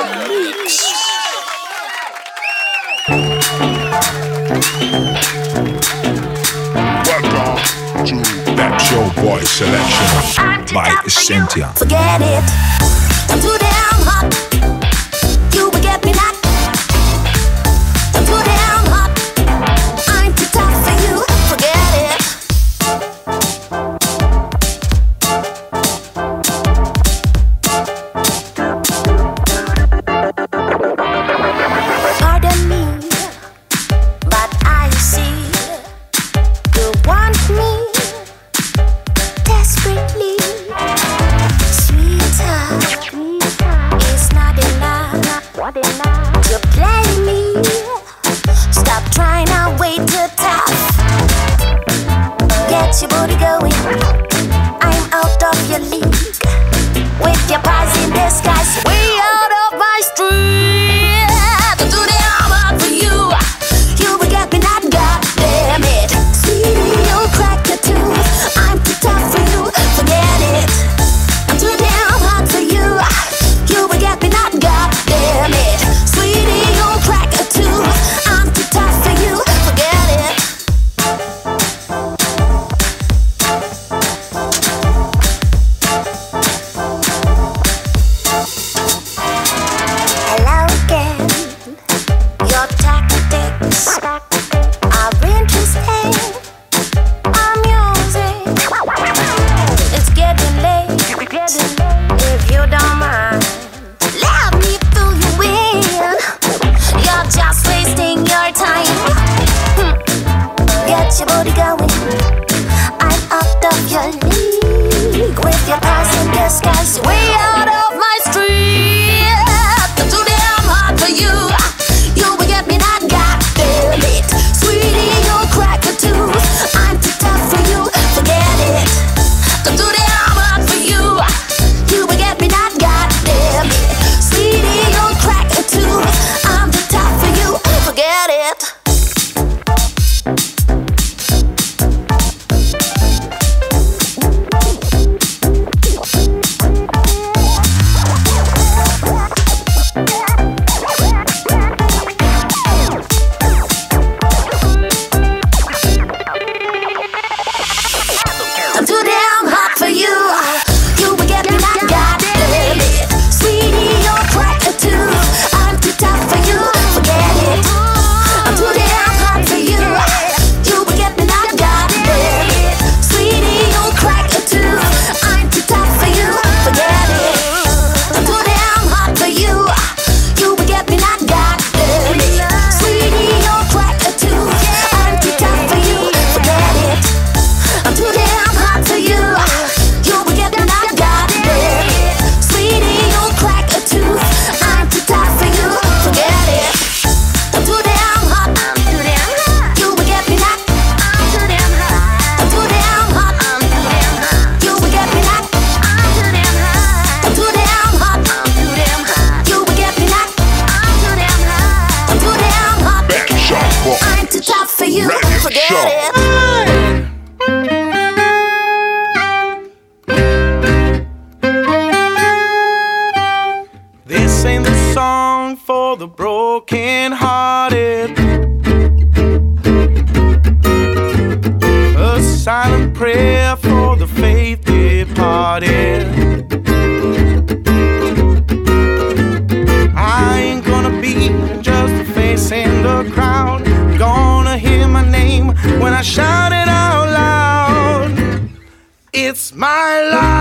Welcome to that show boy selection by Essentia. Forget it. My life.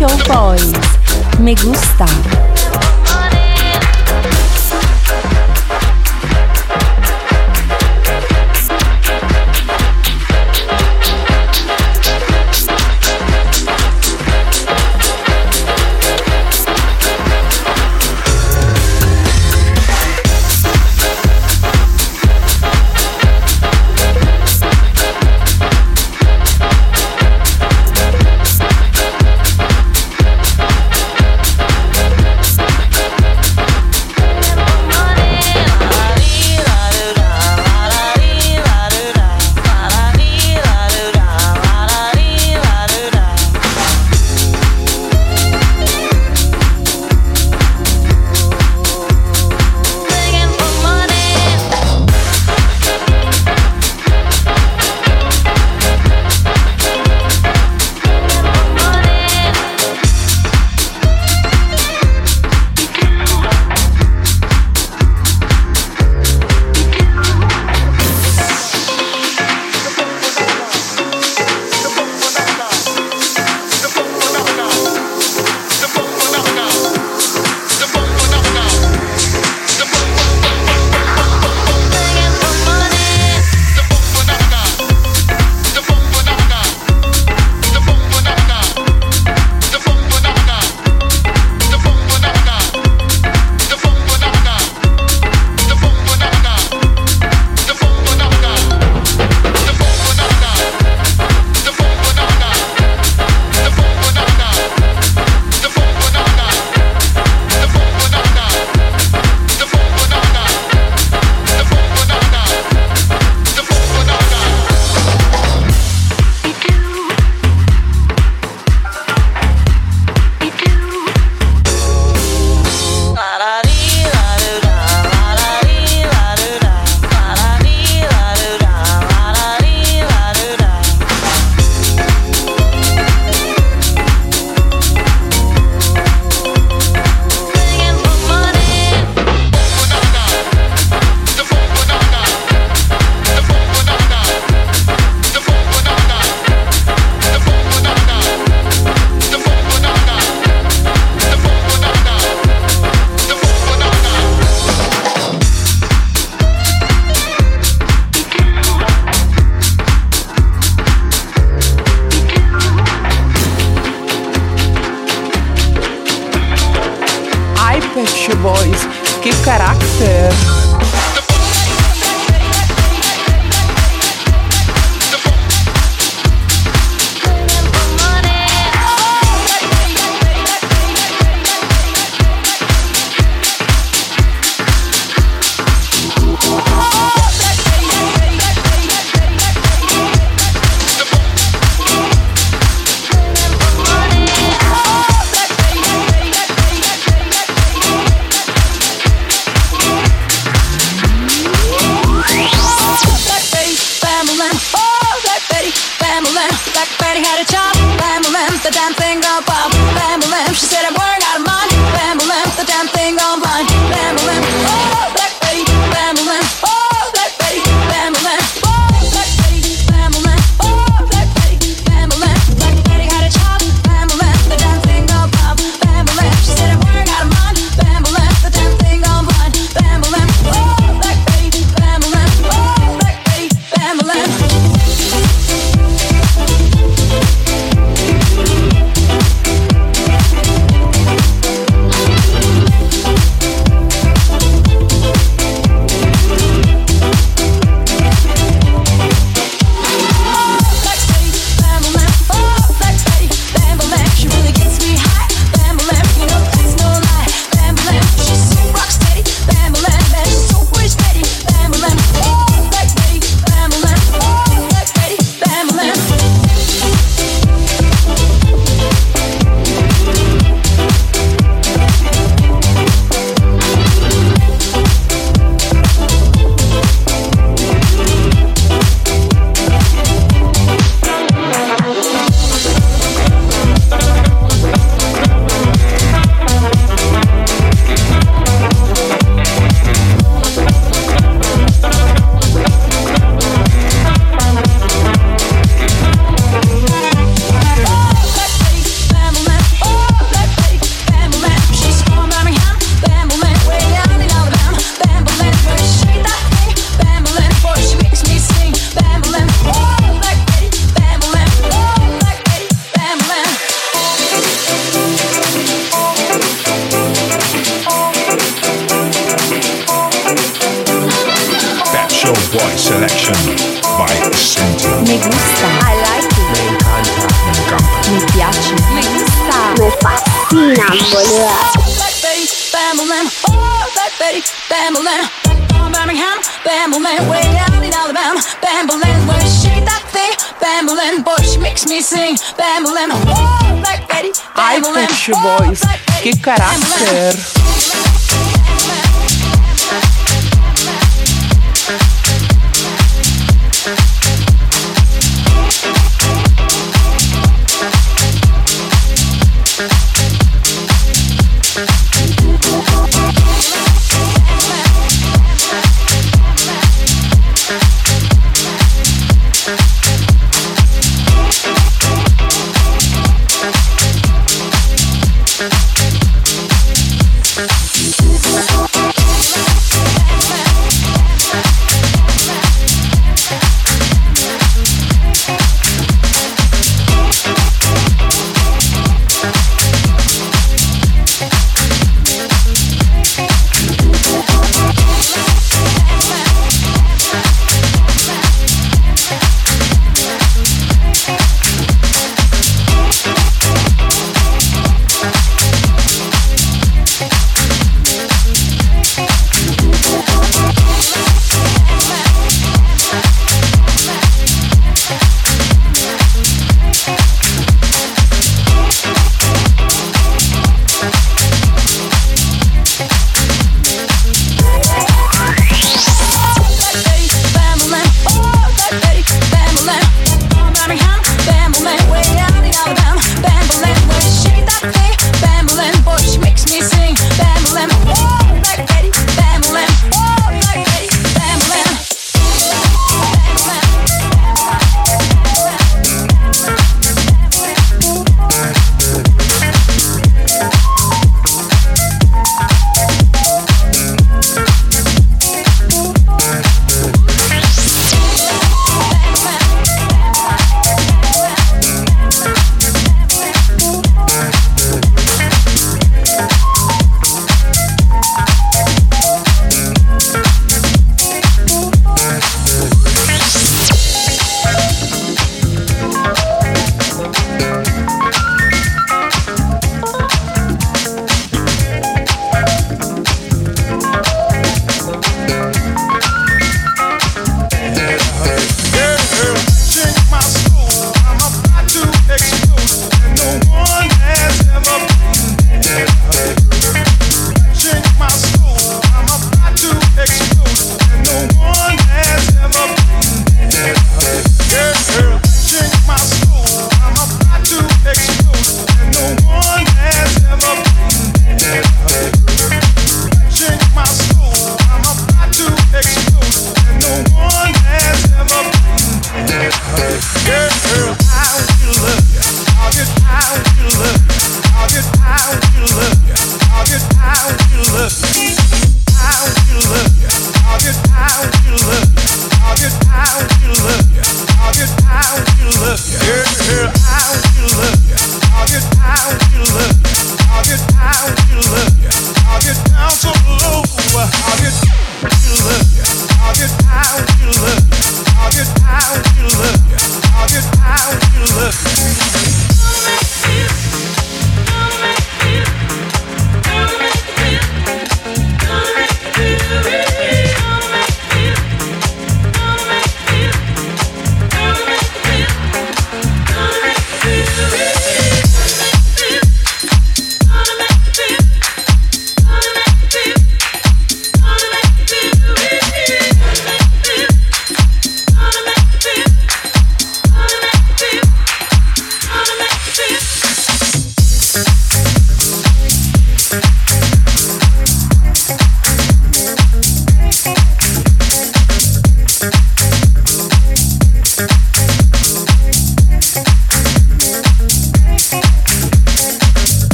Show Boys. Me gusta. Betty, Bamberlin, oh, Birmingham, Bamberlin, way out in Alabama, Bamberlin, where she that thing, Bamberlin, boy, she makes me sing, Bamberlin, oh, Black Betty, Ai, Bamberlin, Pet Boys, que caráter!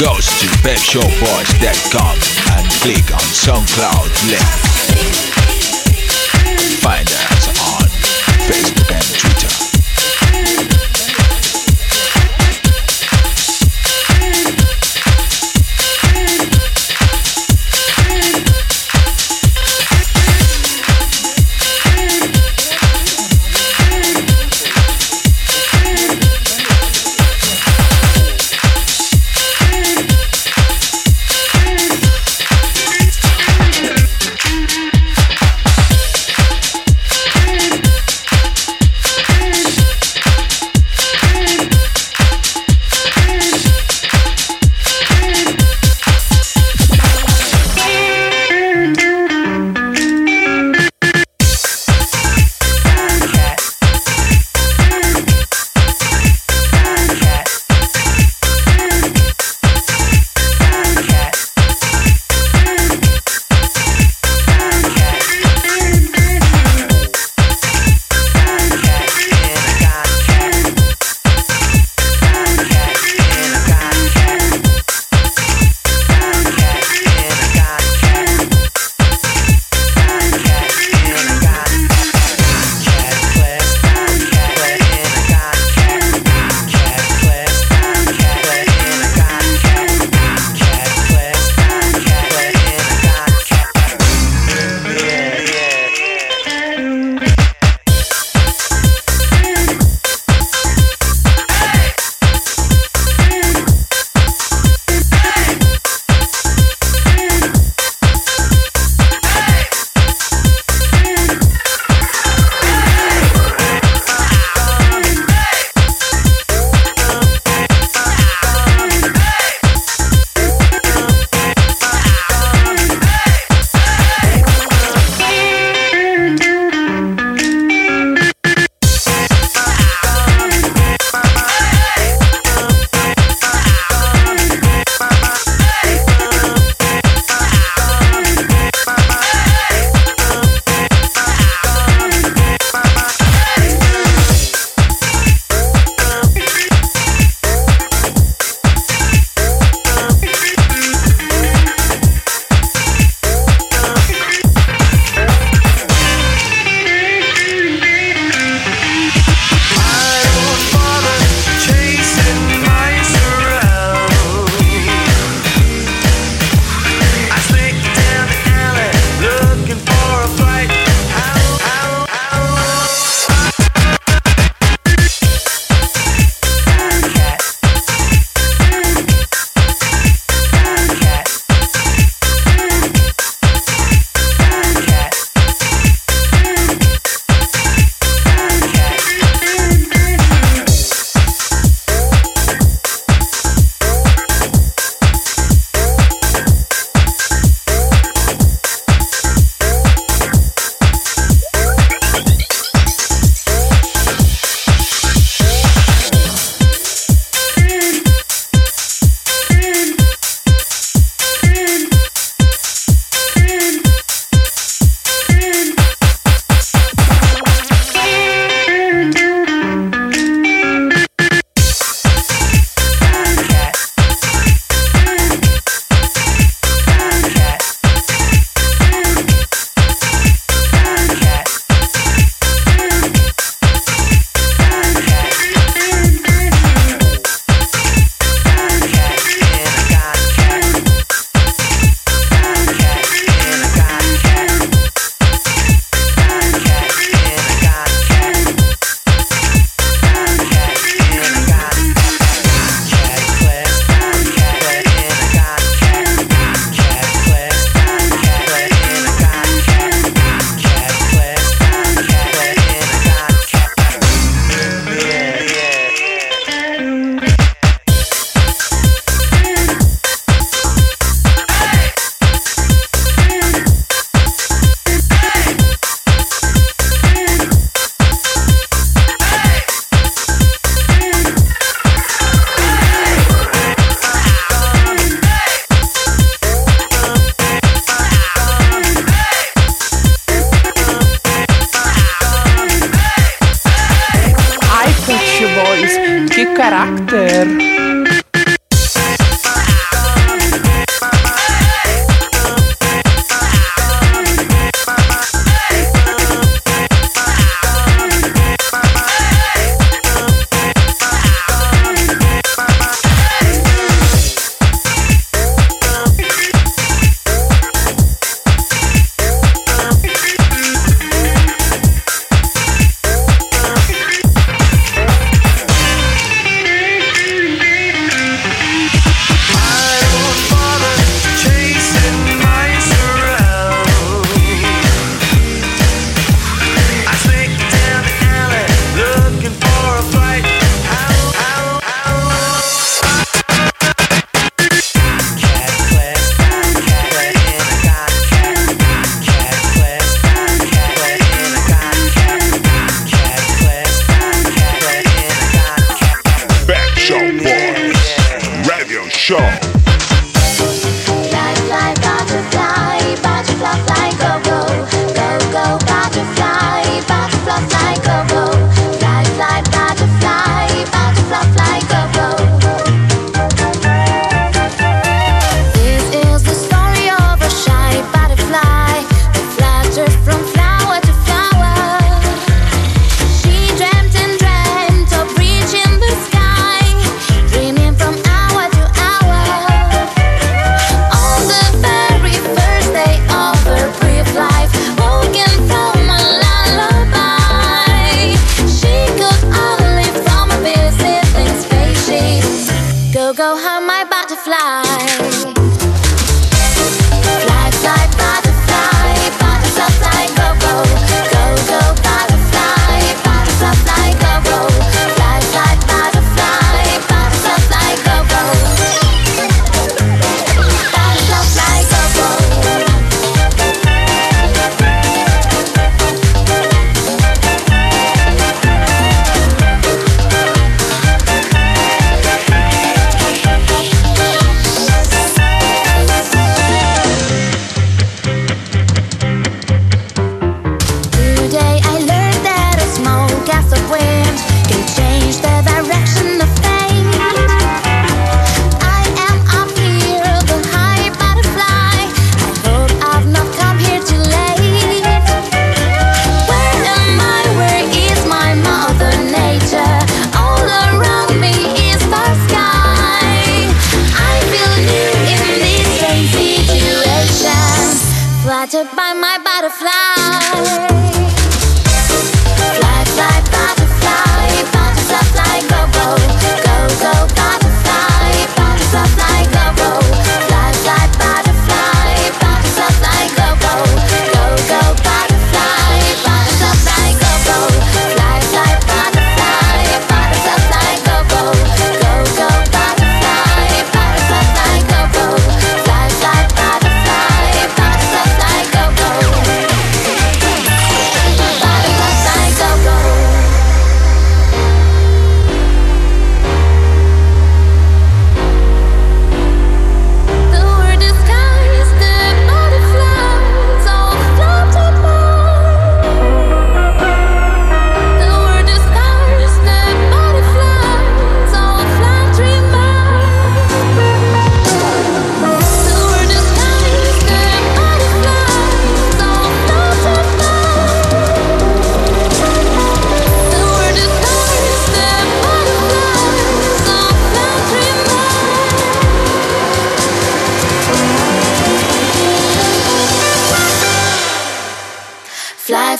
Goes to pepshowboys.com and click on SoundCloud link. Find us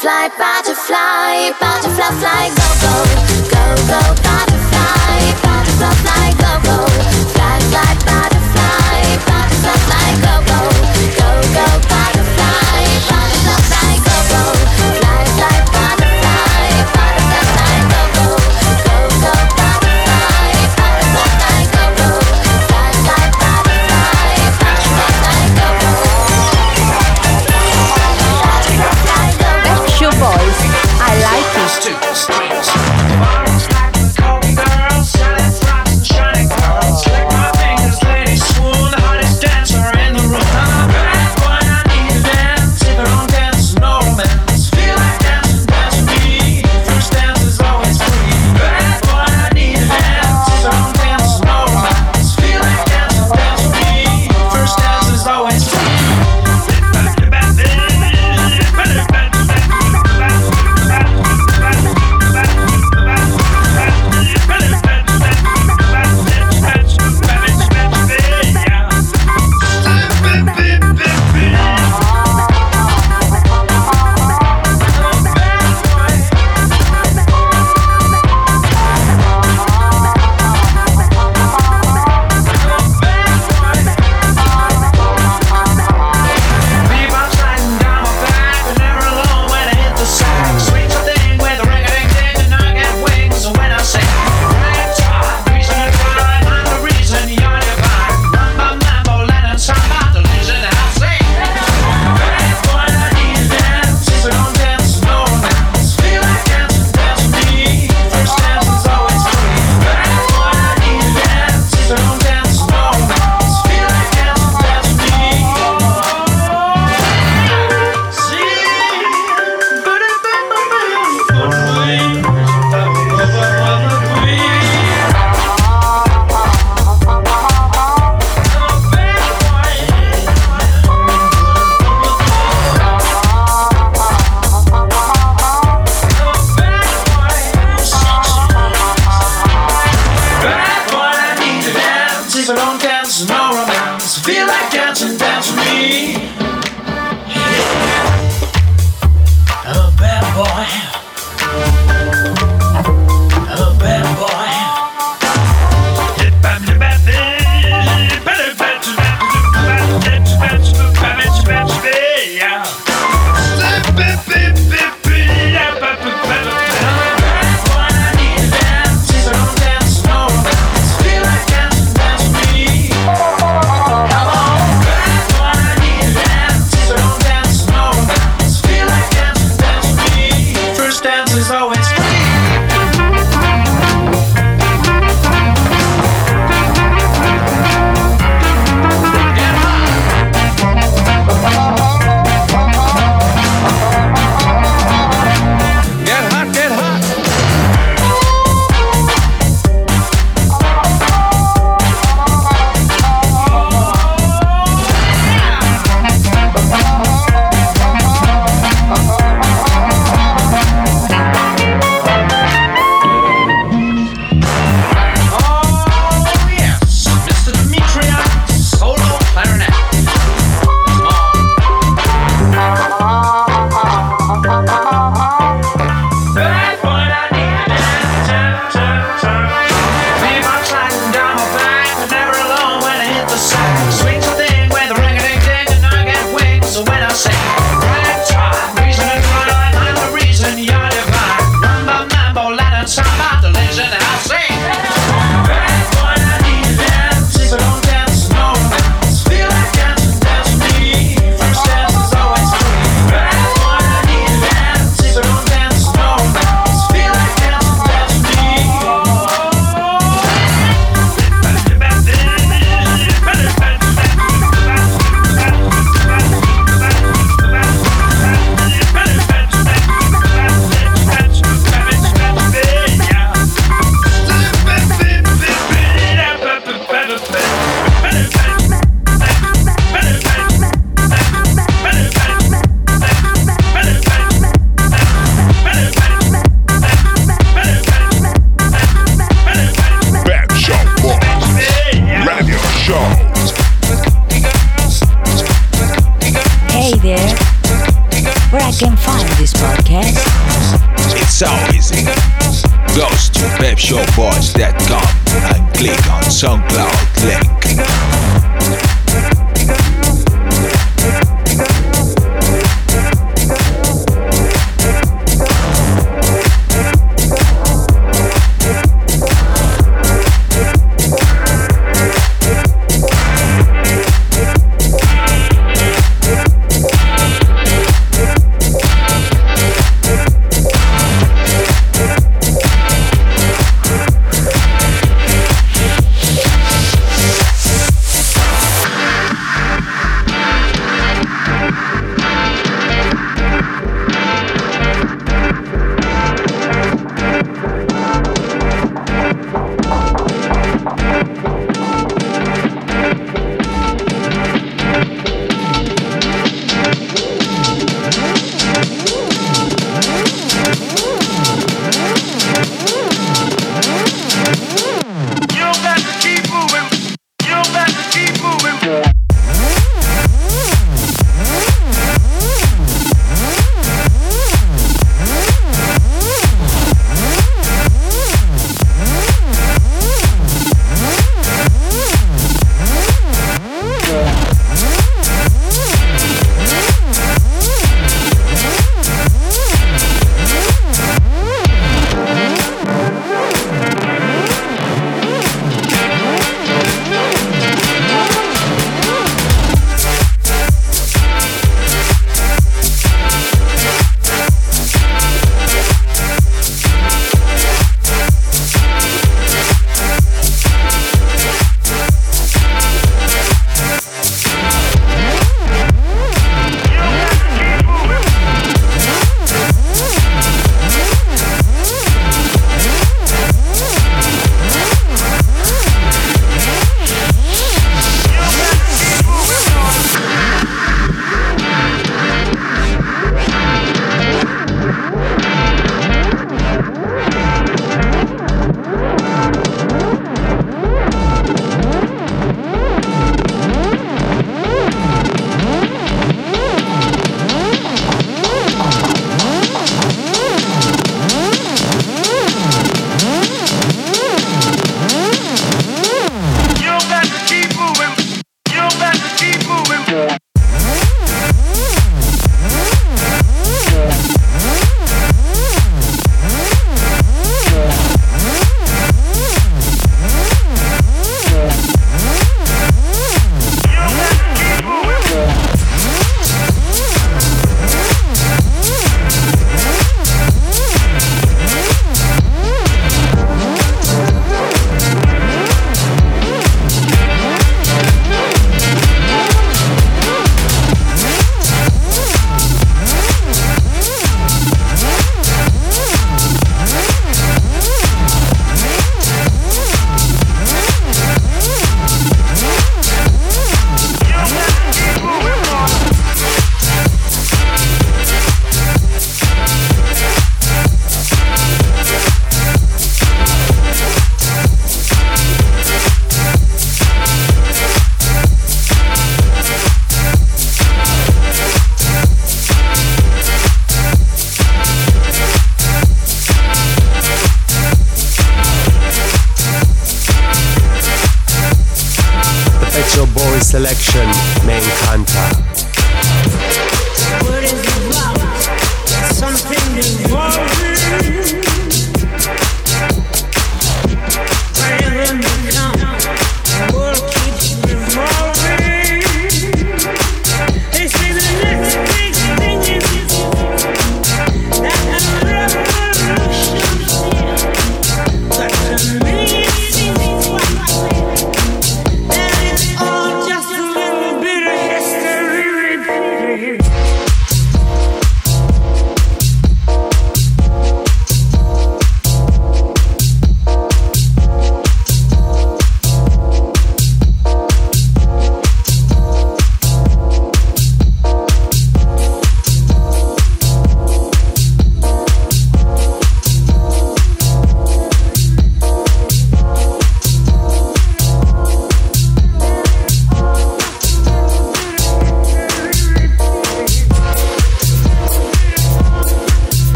Show butterfly, I go, it.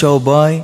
PepShowBoys.com.